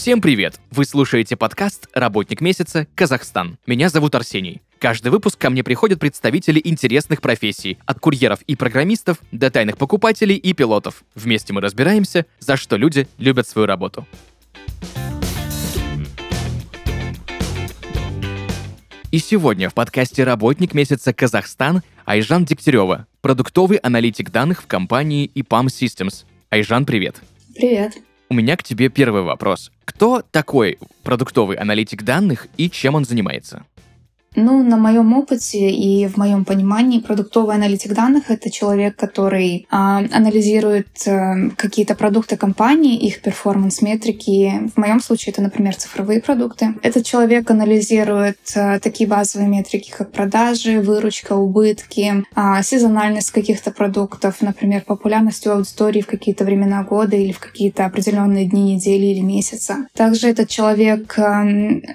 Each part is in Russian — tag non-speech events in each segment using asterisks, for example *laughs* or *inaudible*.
Всем привет! Вы слушаете подкаст «Работник месяца. Казахстан». Меня зовут Арсений. Каждый выпуск ко мне приходят представители интересных профессий, от курьеров и программистов до тайных покупателей и пилотов. Вместе мы разбираемся, за что люди любят свою работу. И сегодня в подкасте «Работник месяца Казахстан» Айжан Дегтярева, продуктовый аналитик данных в компании EPAM Systems. Айжан, привет. Привет. У меня к тебе первый вопрос. Кто такой продуктовый аналитик данных и чем он занимается? Ну, на моем опыте и в моем понимании продуктовый аналитик данных — это человек, который а, анализирует а, какие-то продукты компании, их перформанс-метрики. В моем случае это, например, цифровые продукты. Этот человек анализирует а, такие базовые метрики, как продажи, выручка, убытки, а, сезональность каких-то продуктов, например, популярность у аудитории в какие-то времена года или в какие-то определенные дни, недели или месяца. Также этот человек а,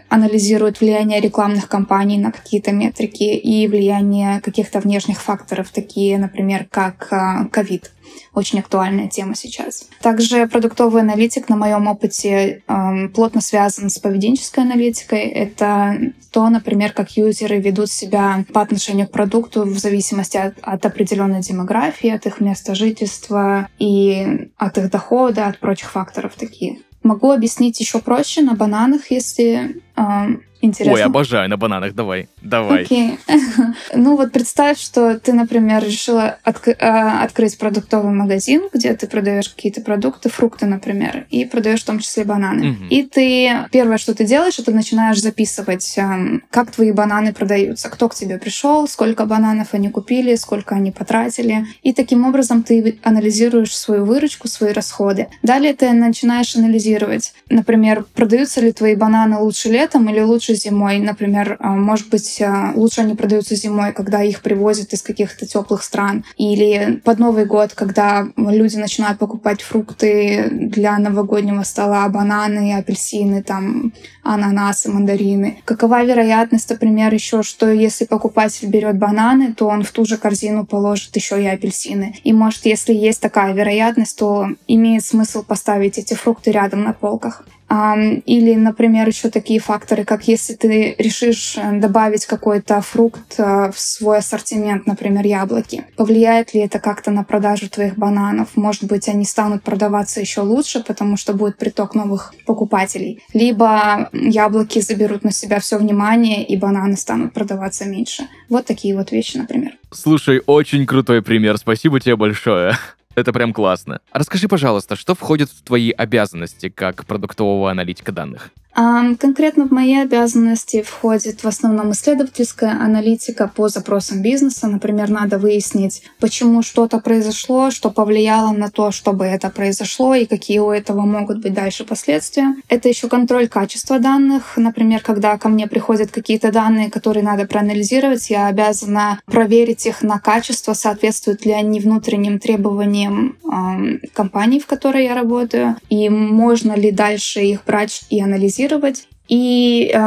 анализирует влияние рекламных кампаний на какие-то метрики и влияние каких-то внешних факторов, такие, например, как а, ковид. Очень актуальная тема сейчас. Также продуктовый аналитик на моем опыте эм, плотно связан с поведенческой аналитикой. Это то, например, как юзеры ведут себя по отношению к продукту в зависимости от, от определенной демографии, от их места жительства и от их дохода, от прочих факторов таких. Могу объяснить еще проще на бананах, если эм, Интересно. Ой, обожаю на бананах, давай, давай. Окей. *laughs* ну вот представь, что ты, например, решила отк- э, открыть продуктовый магазин, где ты продаешь какие-то продукты, фрукты, например, и продаешь в том числе бананы. Мгм. И ты первое, что ты делаешь, это начинаешь записывать, эм, как твои бананы продаются, кто к тебе пришел, сколько бананов они купили, сколько они потратили. И таким образом ты анализируешь свою выручку, свои расходы. Далее ты начинаешь анализировать, например, продаются ли твои бананы лучше летом или лучше зимой. Например, а, может быть, а, лучше они продаются зимой, когда их привозят из каких-то теплых стран. Или под Новый год, когда люди начинают покупать фрукты для новогоднего стола, бананы, апельсины, там, ананасы, мандарины. Какова вероятность, например, еще, что если покупатель берет бананы, то он в ту же корзину положит еще и апельсины. И может, если есть такая вероятность, то имеет смысл поставить эти фрукты рядом на полках. Или, например, еще такие факторы, как если ты решишь э, добавить какой-то фрукт э, в свой ассортимент, например, яблоки. Повлияет ли это как-то на продажу твоих бананов? Может быть, они станут продаваться еще лучше, потому что будет приток новых покупателей. Либо яблоки заберут на себя все внимание, и бананы станут продаваться меньше. Вот такие вот вещи, например. Слушай, очень крутой пример, спасибо тебе большое. Это прям классно. А Расскажи, пожалуйста, что входит в твои обязанности как продуктового аналитика данных? Конкретно в мои обязанности входит в основном исследовательская аналитика по запросам бизнеса. Например, надо выяснить, почему что-то произошло, что повлияло на то, чтобы это произошло и какие у этого могут быть дальше последствия. Это еще контроль качества данных. Например, когда ко мне приходят какие-то данные, которые надо проанализировать, я обязана проверить их на качество, соответствуют ли они внутренним требованиям ам, компании, в которой я работаю, и можно ли дальше их брать и анализировать и э,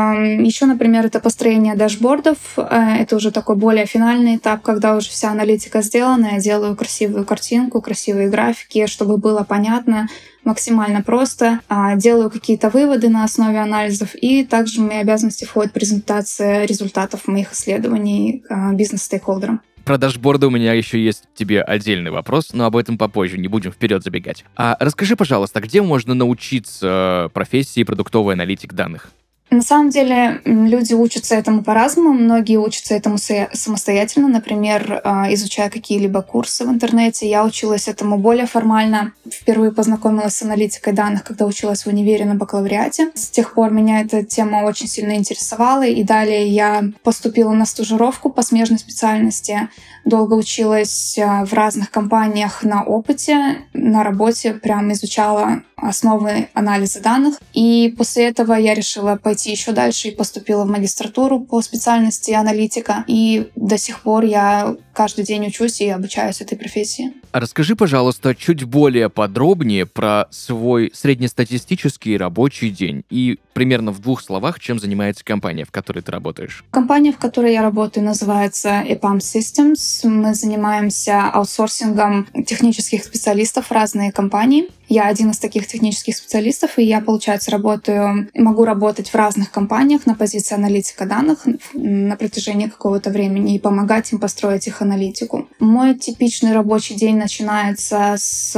еще, например, это построение дашбордов. Э, это уже такой более финальный этап, когда уже вся аналитика сделана. Я делаю красивую картинку, красивые графики, чтобы было понятно, максимально просто. А, делаю какие-то выводы на основе анализов. И также в мои обязанности входит презентация результатов моих исследований э, бизнес-стейкхолдерам. Про дашборды у меня еще есть тебе отдельный вопрос, но об этом попозже, не будем вперед забегать. А расскажи, пожалуйста, где можно научиться э, профессии продуктовый аналитик данных? На самом деле люди учатся этому по-разному. Многие учатся этому самостоятельно, например, а, изучая какие-либо курсы в интернете. Я училась этому более формально. Впервые познакомилась с аналитикой данных, когда училась в универе на бакалавриате. С тех пор меня эта тема очень сильно интересовала. И далее я поступила на стажировку по смежной специальности. Долго училась а, в разных компаниях на опыте, на работе, прям изучала основы анализа данных. И после этого я решила пойти еще дальше и поступила в магистратуру по специальности аналитика. И до сих пор я каждый день учусь и обучаюсь этой профессии. А расскажи, пожалуйста, чуть более подробнее про свой среднестатистический рабочий день и примерно в двух словах, чем занимается компания, в которой ты работаешь. Компания, в которой я работаю, называется EPAM Systems. Мы занимаемся аутсорсингом технических специалистов в разные компании. Я один из таких технических специалистов, и я, получается, работаю, могу работать в разных компаниях на позиции аналитика данных на протяжении какого-то времени и помогать им построить их аналитику. Мой типичный рабочий день начинается с,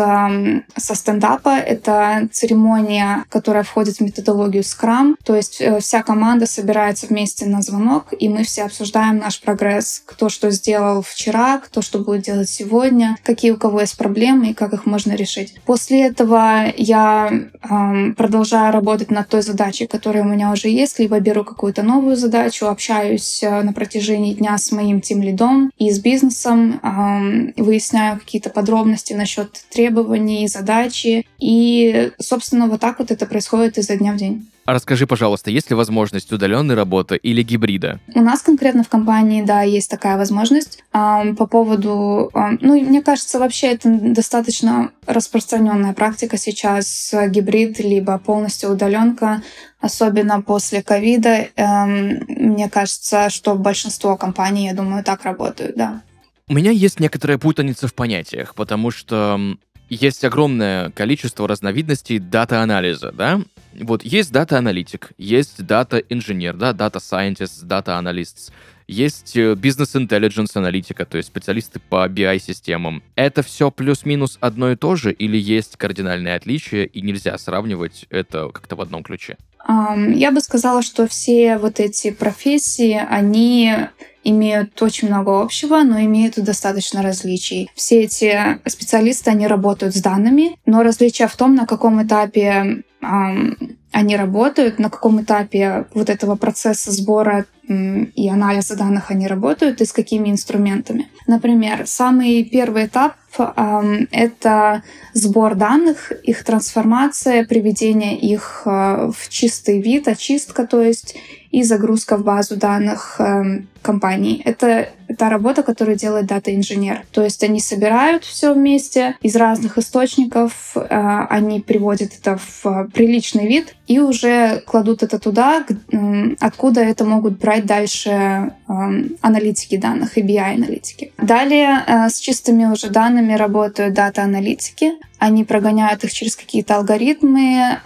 со стендапа. Это церемония, которая входит в методологию Scrum. То есть э, вся команда собирается вместе на звонок, и мы все обсуждаем наш прогресс. Кто что сделал вчера, кто что будет делать сегодня, какие у кого есть проблемы и как их можно решить. После этого я эм, продолжаю работать над той задачей, которая у меня уже есть, либо беру какую-то новую задачу, общаюсь э, на протяжении дня с моим тим лидом и с бизнесом, эм, выясняю какие-то подробности насчет требований, задачи. И, собственно, вот так вот это происходит изо дня в день. А расскажи, пожалуйста, есть ли возможность удаленной работы или гибрида? У нас конкретно в компании, да, есть такая возможность. По поводу, ну, мне кажется, вообще это достаточно распространенная практика сейчас, гибрид, либо полностью удаленка, особенно после ковида. Эм, мне кажется, что большинство компаний, я думаю, так работают, да. У меня есть некоторая путаница в понятиях, потому что есть огромное количество разновидностей дата-анализа, да? Вот есть дата-аналитик, есть дата-инженер, да, data scientist, data analyst, есть э, business intelligence аналитика, то есть специалисты по BI-системам. Это все плюс-минус одно и то же или есть кардинальные отличия и нельзя сравнивать это как-то в одном ключе? Я бы сказала, что все вот эти профессии, они имеют очень много общего, но имеют достаточно различий. Все эти специалисты, они работают с данными, но различие в том, на каком этапе они работают, на каком этапе вот этого процесса сбора и анализа данных они работают и с какими инструментами. Например, самый первый этап — это сбор данных, их трансформация, приведение их э, в чистый вид, очистка, то есть и загрузка в базу данных э, компаний. Это та работа, которую делает дата-инженер. То есть они собирают все вместе из разных источников, э, они приводят это в приличный вид и уже кладут это туда, э, откуда это могут брать дальше э, аналитики данных и BI-аналитики. Далее э, с чистыми уже данными работают дата-аналитики. Они прогоняют их через какие-то алгоритмы,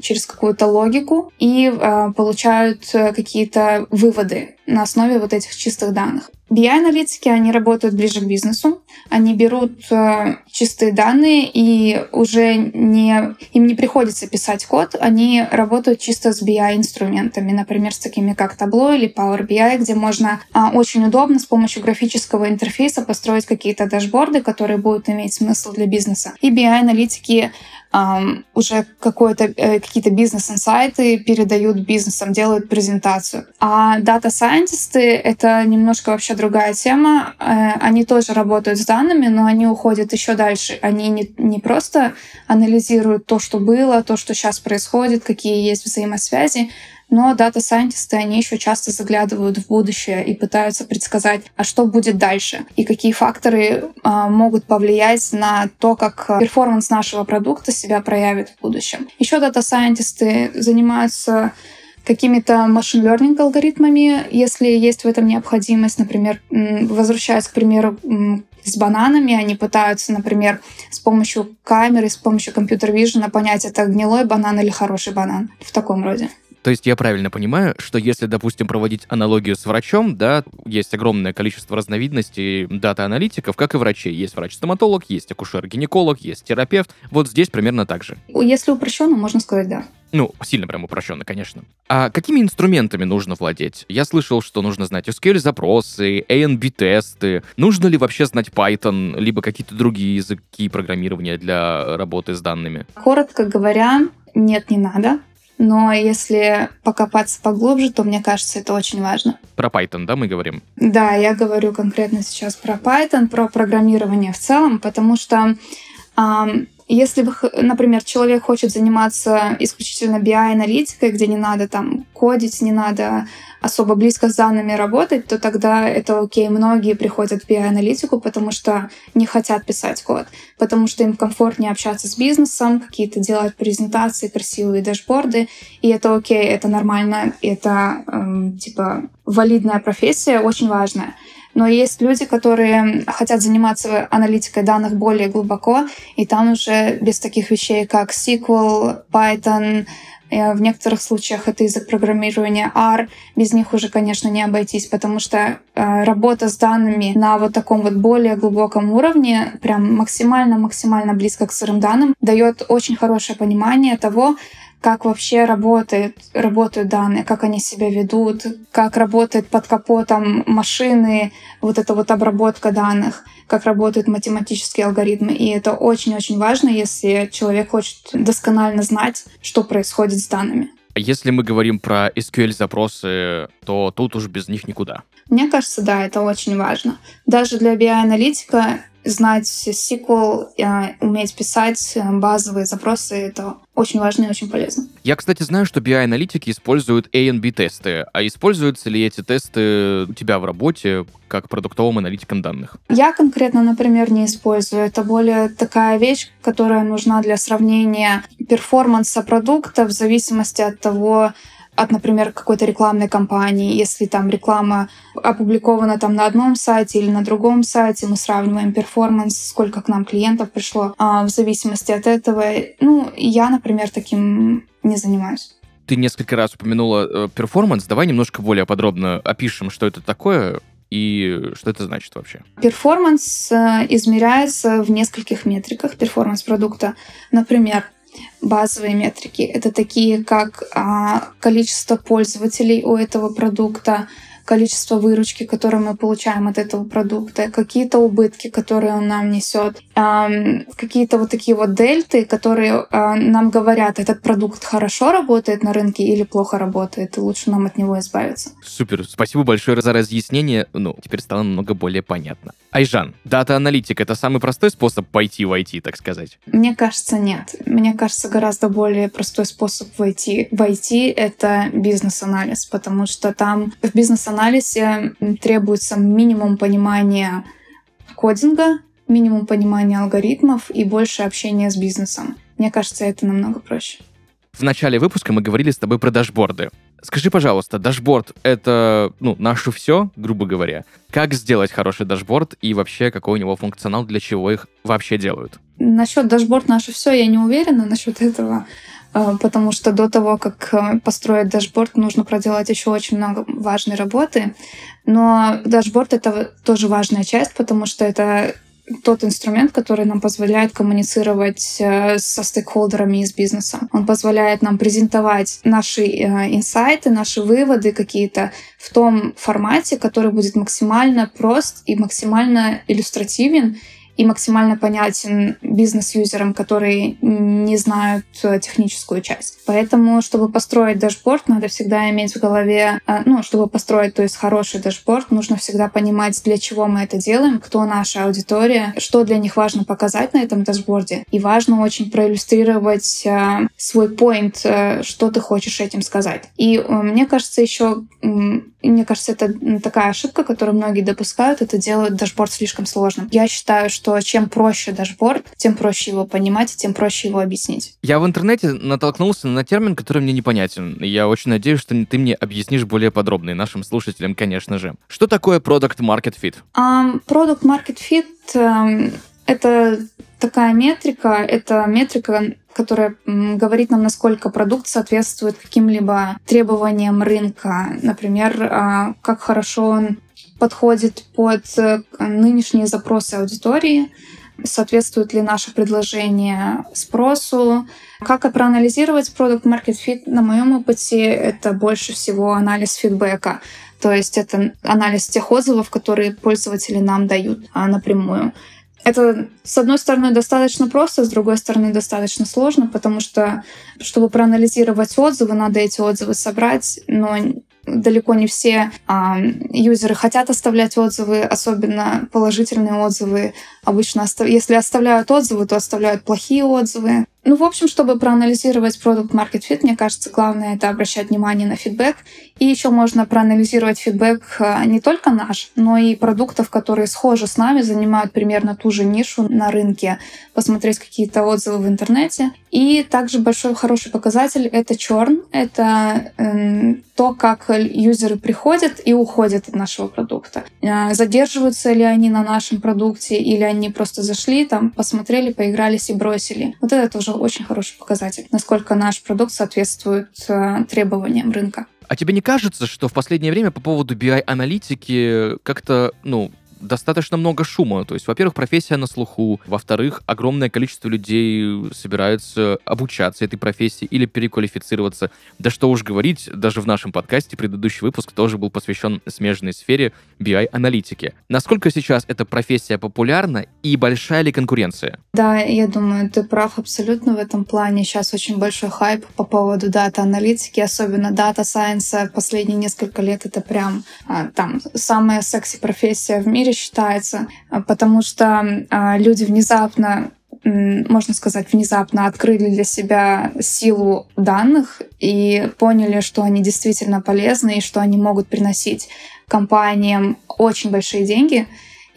через какую-то логику и э, получают какие-то выводы на основе вот этих чистых данных. BI-аналитики, они работают ближе к бизнесу, они берут э, чистые данные и уже не, им не приходится писать код, они работают чисто с BI-инструментами, например, с такими как Tableau или Power BI, где можно э, очень удобно с помощью графического интерфейса построить какие-то дашборды, которые будут иметь смысл для бизнеса. И BI-аналитики Um, уже какое-то, э, какие-то бизнес-инсайты передают бизнесам, делают презентацию. А дата-сайентисты — это немножко вообще другая тема. Э, они тоже работают с данными, но они уходят еще дальше. Они не, не просто анализируют то, что было, то, что сейчас происходит, какие есть взаимосвязи, но дата-сайентисты, они еще часто заглядывают в будущее и пытаются предсказать, а что будет дальше, и какие факторы а, могут повлиять на то, как performance нашего продукта себя проявит в будущем. Еще дата-сайентисты занимаются какими-то машин learning алгоритмами, если есть в этом необходимость. Например, возвращаясь к примеру с бананами, они пытаются, например, с помощью камеры, с помощью компьютер-вижена понять, это гнилой банан или хороший банан. В таком роде. То есть я правильно понимаю, что если, допустим, проводить аналогию с врачом, да, есть огромное количество разновидностей дата-аналитиков, как и врачей. Есть врач-стоматолог, есть акушер-гинеколог, есть терапевт. Вот здесь примерно так же. Если упрощенно, можно сказать да. Ну, сильно прям упрощенно, конечно. А какими инструментами нужно владеть? Я слышал, что нужно знать SQL-запросы, A&B-тесты. Нужно ли вообще знать Python, либо какие-то другие языки программирования для работы с данными? Коротко говоря, нет, не надо. Но если покопаться поглубже, то мне кажется, это очень важно. Про Python, да, мы говорим? Да, я говорю конкретно сейчас про Python, про программирование в целом, потому что эм, если, например, человек хочет заниматься исключительно BI-аналитикой, где не надо там кодить, не надо особо близко с данными работать, то тогда это окей. Многие приходят в BI-аналитику, потому что не хотят писать код, потому что им комфортнее общаться с бизнесом, какие-то делать презентации, красивые дашборды, и это окей, это нормально, это эм, типа валидная профессия, очень важная. Но есть люди, которые хотят заниматься аналитикой данных более глубоко, и там уже без таких вещей, как SQL, Python, Э, в некоторых случаях это язык программирования R. Без них уже, конечно, не обойтись, потому что э, работа с данными на вот таком вот более глубоком уровне, прям максимально-максимально близко к сырым данным, дает очень хорошее понимание того, как вообще работает, работают данные, как они себя ведут, как работает под капотом машины, вот эта вот обработка данных, как работают математические алгоритмы. И это очень-очень важно, если человек хочет досконально знать, что происходит с данными. Если мы говорим про SQL-запросы, то тут уж без них никуда. Мне кажется, да, это очень важно. Даже для BI-аналитика знать SQL, э, уметь писать э, базовые запросы, это очень важно и очень полезно. Я, кстати, знаю, что BI-аналитики используют A and B тесты. А используются ли эти тесты у тебя в работе как продуктовым аналитиком данных? Я конкретно, например, не использую. Это более такая вещь, которая нужна для сравнения перформанса продукта в зависимости от того, от, например, какой-то рекламной кампании. Если там реклама опубликована там на одном сайте или на другом сайте, мы сравниваем перформанс, сколько к нам клиентов пришло. А в зависимости от этого, ну, я, например, таким не занимаюсь. Ты несколько раз упомянула э, performance. Давай немножко более подробно опишем, что это такое и что это значит вообще? Performance э, измеряется в нескольких метриках performance продукта. Например, базовые метрики. Это такие, как а, количество пользователей у этого продукта, количество выручки, которое мы получаем от этого продукта, какие-то убытки, которые он нам несет, какие-то вот такие вот дельты, которые а, нам говорят, этот продукт хорошо работает на рынке или плохо работает, и лучше нам от него избавиться. Супер, спасибо большое за разъяснение. Ну, теперь стало намного более понятно. Айжан, дата-аналитик — это самый простой способ пойти в IT, так сказать? Мне кажется, нет. Мне кажется, гораздо более простой способ войти в IT — это бизнес-анализ, потому что там в бизнес-анализе требуется минимум понимания кодинга, минимум понимания алгоритмов и больше общения с бизнесом. Мне кажется, это намного проще. В начале выпуска мы говорили с тобой про дашборды. Скажи, пожалуйста, дашборд — это, ну, наше все, грубо говоря. Как сделать хороший дашборд и вообще какой у него функционал, для чего их вообще делают? Насчет дашборд наше все, я не уверена насчет этого, потому что до того, как э, построить дашборд, нужно проделать еще очень много важной работы. Но дашборд — это тоже важная часть, потому что это тот инструмент, который нам позволяет коммуницировать э, со стейкхолдерами из бизнеса. Он позволяет нам презентовать наши э, инсайты, наши выводы какие-то в том формате, который будет максимально прост и максимально иллюстративен и максимально понятен бизнес-юзерам, которые не знают э, техническую часть. Поэтому, чтобы построить дашборд, надо всегда иметь в голове, э, ну, чтобы построить, то есть хороший дашборд, нужно всегда понимать, для чего мы это делаем, кто наша аудитория, что для них важно показать на этом дашборде. И важно очень проиллюстрировать э, свой point, что ты хочешь этим сказать. И мне кажется, еще мне кажется, это такая ошибка, которую многие допускают, это делают дашборд слишком сложным. Я считаю, что что чем проще дашборд, тем проще его понимать, тем проще его объяснить. Я в интернете натолкнулся на термин, который мне непонятен. Я очень надеюсь, что ты мне объяснишь более подробно, и нашим слушателям, конечно же. Что такое Product Market Fit? Um, product Market Fit um, — это такая метрика, это метрика, которая говорит нам, насколько продукт соответствует каким-либо требованиям рынка. Например, а, как хорошо он подходит под э, нынешние запросы аудитории, соответствует ли наше предложение спросу. Как проанализировать продукт Market Fit? На моем опыте это больше всего анализ фидбэка. То есть это анализ тех отзывов, которые пользователи нам дают а, напрямую. Это, с одной стороны, достаточно просто, с другой стороны, достаточно сложно, потому что, чтобы проанализировать отзывы, надо эти отзывы собрать, но далеко не все а, юзеры хотят оставлять отзывы, особенно положительные отзывы. Обычно, если оставляют отзывы, то оставляют плохие отзывы. Ну, в общем, чтобы проанализировать продукт Market Fit, мне кажется, главное это обращать внимание на фидбэк. И еще можно проанализировать фидбэк э, не только наш, но и продуктов, которые схожи с нами, занимают примерно ту же нишу на рынке, посмотреть какие-то отзывы в интернете. И также большой хороший показатель — это черн. Это э, то, как юзеры приходят и уходят от нашего продукта. Э, задерживаются ли они на нашем продукте, или они просто зашли, там, посмотрели, поигрались и бросили. Вот это тоже очень хороший показатель, насколько наш продукт соответствует э, требованиям рынка. А тебе не кажется, что в последнее время по поводу BI-аналитики как-то, ну, достаточно много шума. То есть, во-первых, профессия на слуху, во-вторых, огромное количество людей собираются обучаться этой профессии или переквалифицироваться. Да что уж говорить, даже в нашем подкасте предыдущий выпуск тоже был посвящен смежной сфере BI-аналитики. Насколько сейчас эта профессия популярна и большая ли конкуренция? Да, я думаю, ты прав абсолютно в этом плане. Сейчас очень большой хайп по поводу дата-аналитики, особенно дата-сайенса. Последние несколько лет это прям а, там самая секси-профессия в мире мире считается, а, потому что а, люди внезапно можно сказать, внезапно открыли для себя силу данных и поняли, что они действительно полезны и что они могут приносить компаниям очень большие деньги,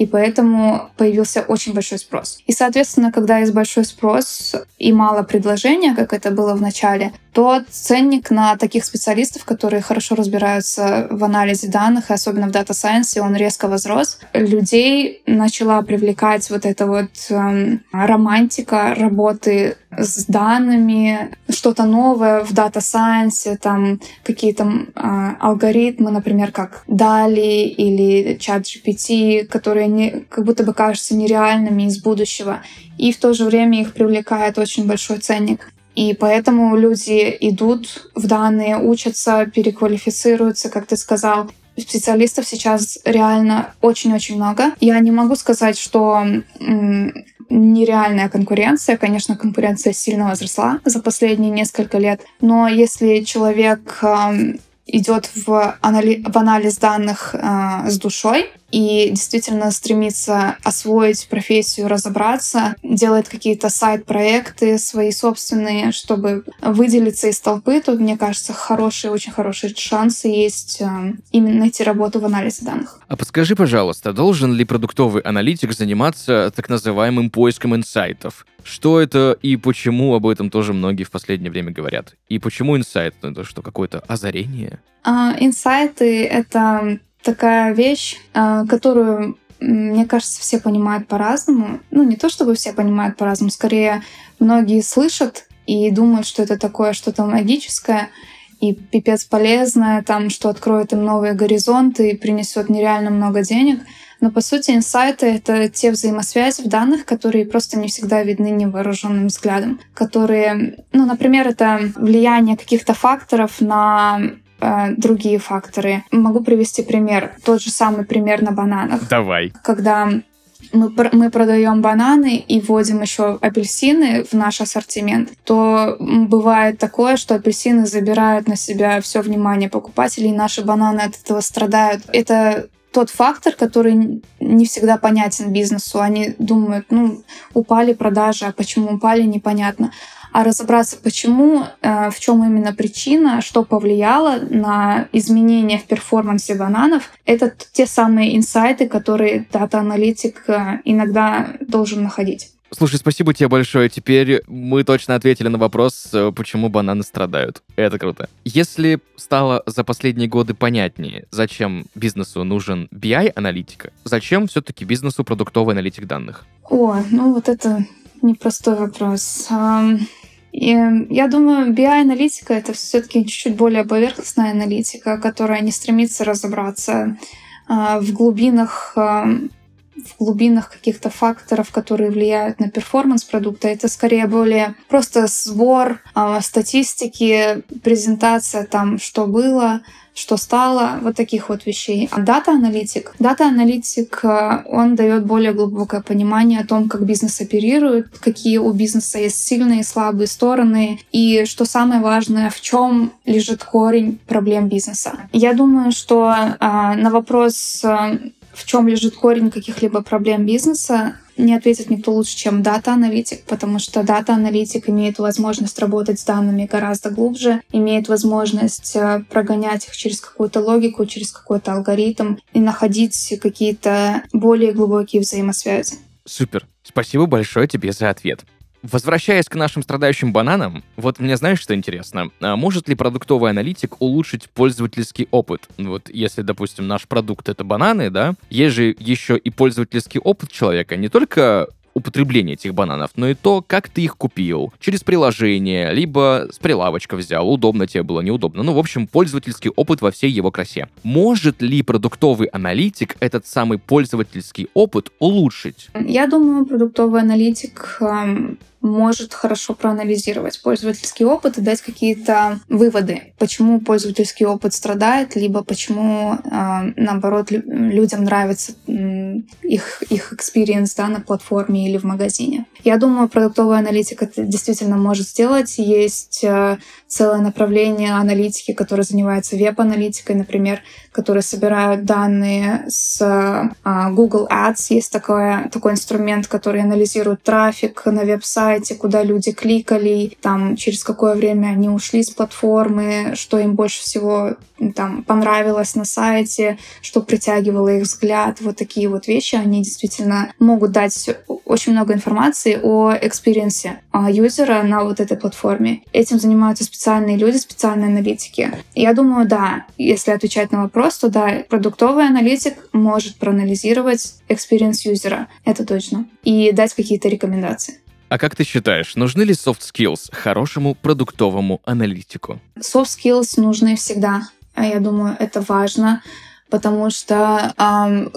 и поэтому появился очень большой спрос. И, соответственно, когда есть большой спрос и мало предложения, как это было в начале, то ценник на таких специалистов, которые хорошо разбираются в анализе данных, и особенно в дата сайенсе, он резко возрос. Людей начала привлекать вот эта вот эм, романтика работы с данными, что-то новое в дата сайенсе, там какие-то э, алгоритмы, например, как DALI или чат GPT, которые не, как будто бы кажутся нереальными из будущего. И в то же время их привлекает очень большой ценник. И поэтому люди идут в данные, учатся, переквалифицируются, как ты сказал. Специалистов сейчас реально очень-очень много. Я не могу сказать, что нереальная конкуренция. Конечно, конкуренция сильно возросла за последние несколько лет. Но если человек идет в, анали- в анализ данных э, с душой и действительно стремится освоить профессию, разобраться, делает какие-то сайт-проекты свои собственные, чтобы выделиться из толпы, то, мне кажется, хорошие, очень хорошие шансы есть э, именно найти работу в анализе данных. А подскажи, пожалуйста, должен ли продуктовый аналитик заниматься так называемым поиском инсайтов? Что это и почему об этом тоже многие в последнее время говорят? И почему инсайт? Ну, это что, какое-то озарение? А, инсайты — это такая вещь, а, которую мне кажется, все понимают по-разному. Ну, не то чтобы все понимают по-разному, скорее многие слышат и думают, что это такое что-то магическое и пипец полезное, там, что откроет им новые горизонты и принесет нереально много денег — но по сути инсайты — это те взаимосвязи в данных, которые просто не всегда видны невооруженным взглядом, которые, ну, например, это влияние каких-то факторов на э, другие факторы. Могу привести пример. Тот же самый пример на бананах. Давай. Когда мы, мы продаем бананы и вводим еще апельсины в наш ассортимент, то бывает такое, что апельсины забирают на себя все внимание покупателей, и наши бананы от этого страдают. Это тот фактор, который не всегда понятен бизнесу. Они думают, ну, упали продажи, а почему упали, непонятно. А разобраться, почему, э, в чем именно причина, что повлияло на изменения в перформансе бананов, это те самые инсайты, которые дата-аналитик э, иногда должен находить. Слушай, спасибо тебе большое. Теперь мы точно ответили на вопрос, э, почему бананы страдают. Это круто. Если стало за последние годы понятнее, зачем бизнесу нужен BI-аналитика, зачем все-таки бизнесу продуктовый аналитик данных? О, ну вот это непростой вопрос. Я думаю, BI-аналитика — это все-таки чуть-чуть более поверхностная аналитика, которая не стремится разобраться а, в глубинах в глубинах каких-то факторов, которые влияют на перформанс продукта. Это скорее более просто сбор э, статистики, презентация там, что было, что стало, вот таких вот вещей. А дата-аналитик? Дата-аналитик, а, он дает более глубокое понимание о том, как бизнес оперирует, какие у бизнеса есть сильные и слабые стороны, и что самое важное, в чем лежит корень проблем бизнеса. Я думаю, что э, на вопрос в чем лежит корень каких-либо проблем бизнеса, не ответит никто лучше, чем дата-аналитик, потому что дата-аналитик имеет возможность работать с данными гораздо глубже, имеет возможность э, прогонять их через какую-то логику, через какой-то алгоритм и находить какие-то более глубокие взаимосвязи. Супер. Спасибо большое тебе за ответ. Возвращаясь к нашим страдающим бананам, вот мне знаешь, что интересно? А может ли продуктовый аналитик улучшить пользовательский опыт? Вот если, допустим, наш продукт — это бананы, да, есть же еще и пользовательский опыт человека, не только употребление этих бананов, но и то, как ты их купил. Через приложение, либо с прилавочка взял, удобно тебе было, неудобно. Ну, в общем, пользовательский опыт во всей его красе. Может ли продуктовый аналитик этот самый пользовательский опыт улучшить? Я думаю, продуктовый аналитик эм, может хорошо проанализировать пользовательский опыт и дать какие-то выводы, почему пользовательский опыт страдает, либо почему, э, наоборот, людям нравится их, их experience да, на платформе или в магазине. Я думаю, продуктовый аналитик это действительно может сделать. Есть э, целое направление аналитики, которое занимается веб-аналитикой, например, которые собирают данные с э, Google Ads. Есть такое, такой инструмент, который анализирует трафик на веб-сайте, куда люди кликали, там, через какое время они ушли с платформы, что им больше всего там понравилось на сайте, что притягивало их взгляд. Вот такие вот вещи, они действительно могут дать очень много информации о experience е а, юзера на вот этой платформе. Этим занимаются специальные люди, специальные аналитики. Я думаю, да, если отвечать на вопрос, то да, продуктовый аналитик может проанализировать experience юзера, это точно, и дать какие-то рекомендации. А как ты считаешь, нужны ли soft skills хорошему продуктовому аналитику? Soft skills нужны всегда. А я думаю, это важно, потому что эм,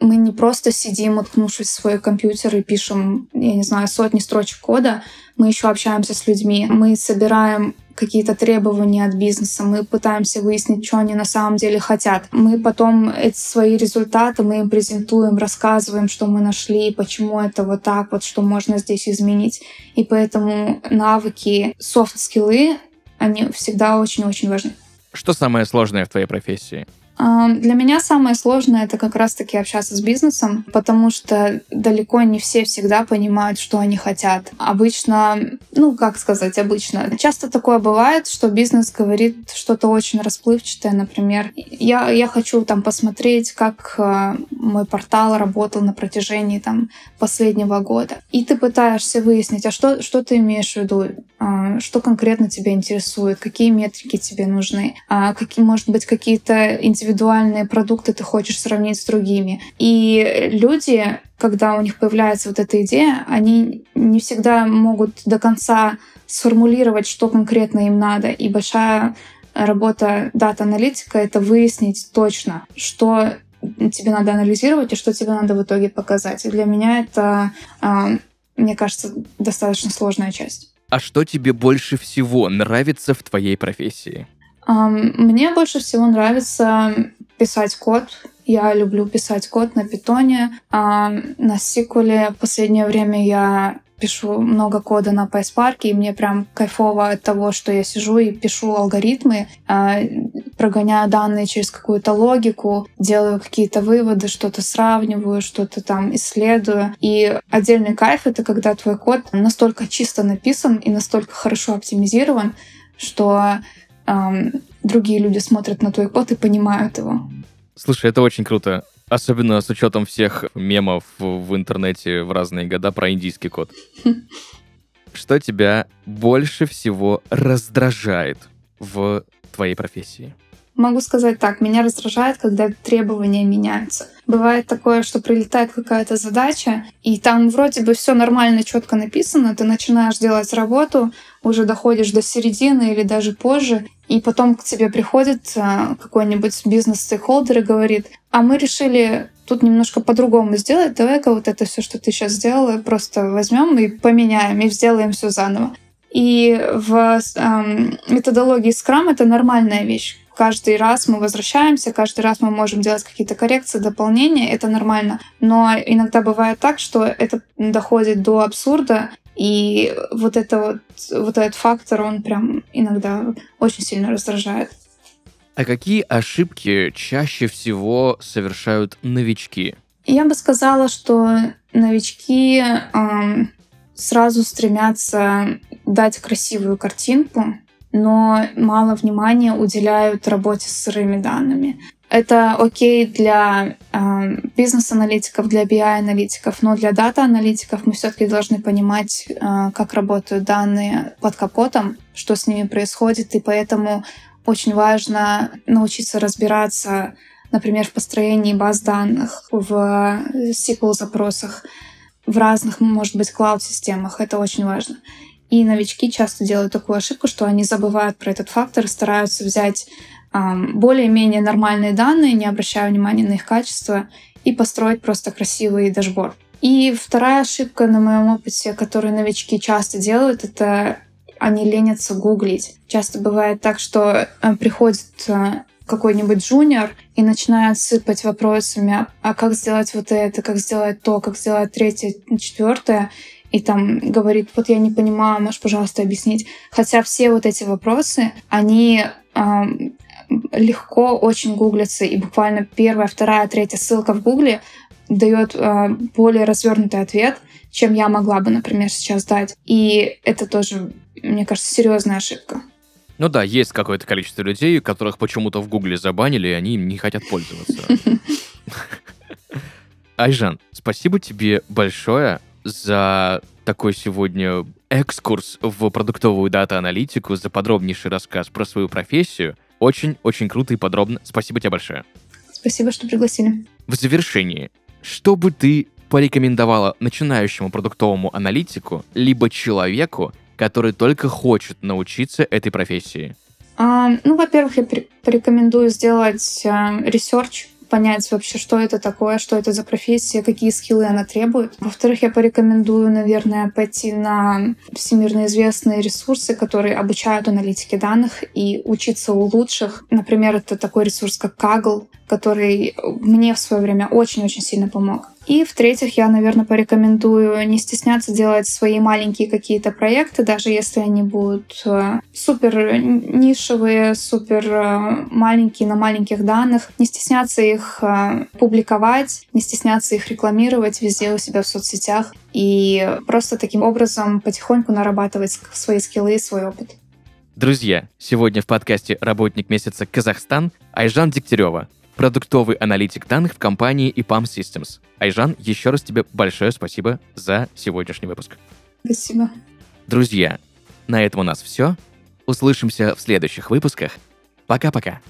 мы не просто сидим, уткнувшись в свой компьютер и пишем, я не знаю, сотни строчек кода, мы еще общаемся с людьми, мы собираем какие-то требования от бизнеса, мы пытаемся выяснить, что они на самом деле хотят. Мы потом эти свои результаты мы им презентуем, рассказываем, что мы нашли, почему это вот так, вот что можно здесь изменить. И поэтому навыки, софт-скиллы, они всегда очень-очень важны. Что самое сложное в твоей профессии? Для меня самое сложное это как раз-таки общаться с бизнесом, потому что далеко не все всегда понимают, что они хотят. Обычно, ну как сказать, обычно. Часто такое бывает, что бизнес говорит что-то очень расплывчатое, например, я, я хочу там посмотреть, как э, мой портал работал на протяжении там последнего года. И ты пытаешься выяснить, а что, что ты имеешь в виду, а, что конкретно тебя интересует, какие метрики тебе нужны, а какие, может быть, какие-то индивидуальные индивидуальные продукты ты хочешь сравнить с другими. И люди, когда у них появляется вот эта идея, они не всегда могут до конца сформулировать, что конкретно им надо. И большая работа дата-аналитика — это выяснить точно, что тебе надо анализировать и что тебе надо в итоге показать. И для меня это, а, мне кажется, достаточно сложная часть. А что тебе больше всего нравится в твоей профессии? Мне больше всего нравится писать код. Я люблю писать код на питоне. На SQL в последнее время я пишу много кода на PySpark, и мне прям кайфово от того, что я сижу и пишу алгоритмы, прогоняю данные через какую-то логику, делаю какие-то выводы, что-то сравниваю, что-то там исследую. И отдельный кайф — это когда твой код настолько чисто написан и настолько хорошо оптимизирован, что эм, другие люди смотрят на твой код и понимают его. Слушай, это очень круто. Особенно с учетом всех мемов в интернете в разные года про индийский код. *laughs* Что тебя больше всего раздражает в твоей профессии? Могу сказать так, меня раздражает, когда требования меняются. Бывает такое, что прилетает какая-то задача, и там вроде бы все нормально, четко написано, ты начинаешь делать работу, уже доходишь до середины или даже позже, и потом к тебе приходит а, какой-нибудь бизнес-стейкхолдер и говорит, а мы решили тут немножко по-другому сделать, давай-ка вот это все, что ты сейчас сделала, просто возьмем и поменяем, и сделаем все заново. И в эм, методологии Scrum это нормальная вещь каждый раз мы возвращаемся, каждый раз мы можем делать какие-то коррекции, дополнения, это нормально. Но иногда бывает так, что это доходит до абсурда, и вот, это вот, вот этот фактор, он прям иногда очень сильно раздражает. А какие ошибки чаще всего совершают новички? Я бы сказала, что новички эм, сразу стремятся дать красивую картинку, но мало внимания уделяют работе с сырыми данными. Это окей для э, бизнес-аналитиков, для BI-аналитиков, но для дата-аналитиков мы все-таки должны понимать, э, как работают данные под капотом, что с ними происходит, и поэтому очень важно научиться разбираться, например, в построении баз данных, в SQL-запросах, в разных, может быть, клауд-системах. Это очень важно. И новички часто делают такую ошибку, что они забывают про этот фактор стараются взять более-менее нормальные данные, не обращая внимания на их качество, и построить просто красивый дашборд. И вторая ошибка на моем опыте, которую новички часто делают, это они ленятся гуглить. Часто бывает так, что э, приходит э, какой-нибудь джуниор и начинает сыпать вопросами, а как сделать вот это, как сделать то, как сделать третье, четвертое, и там говорит, вот я не понимаю, можешь, пожалуйста, объяснить. Хотя все вот эти вопросы, они легко очень гуглится, и буквально первая, вторая, третья ссылка в Гугле дает э, более развернутый ответ, чем я могла бы, например, сейчас дать. И это тоже, мне кажется, серьезная ошибка. Ну да, есть какое-то количество людей, которых почему-то в Гугле забанили, и они им не хотят пользоваться. *laughs* Айжан, спасибо тебе большое за такой сегодня экскурс в продуктовую дата-аналитику, за подробнейший рассказ про свою профессию. Очень-очень круто и подробно. Спасибо тебе большое. Спасибо, что пригласили. В завершении, что бы ты порекомендовала начинающему продуктовому аналитику, либо человеку, который только хочет научиться этой профессии? А, ну, во-первых, я порекомендую сделать а, research понять вообще, что это такое, что это за профессия, какие скиллы она требует. Во-вторых, я порекомендую, наверное, пойти на всемирно известные ресурсы, которые обучают аналитике данных и учиться у лучших. Например, это такой ресурс, как Kaggle, который мне в свое время очень-очень сильно помог. И в-третьих, я, наверное, порекомендую не стесняться делать свои маленькие какие-то проекты, даже если они будут э, супер нишевые, супер э, маленькие на маленьких данных. Не стесняться их э, публиковать, не стесняться их рекламировать везде у себя в соцсетях и просто таким образом потихоньку нарабатывать свои скиллы и свой опыт. Друзья, сегодня в подкасте «Работник месяца Казахстан» Айжан Дегтярева, продуктовый аналитик данных в компании EPAM Systems. Айжан, еще раз тебе большое спасибо за сегодняшний выпуск. Спасибо. Друзья, на этом у нас все. Услышимся в следующих выпусках. Пока-пока.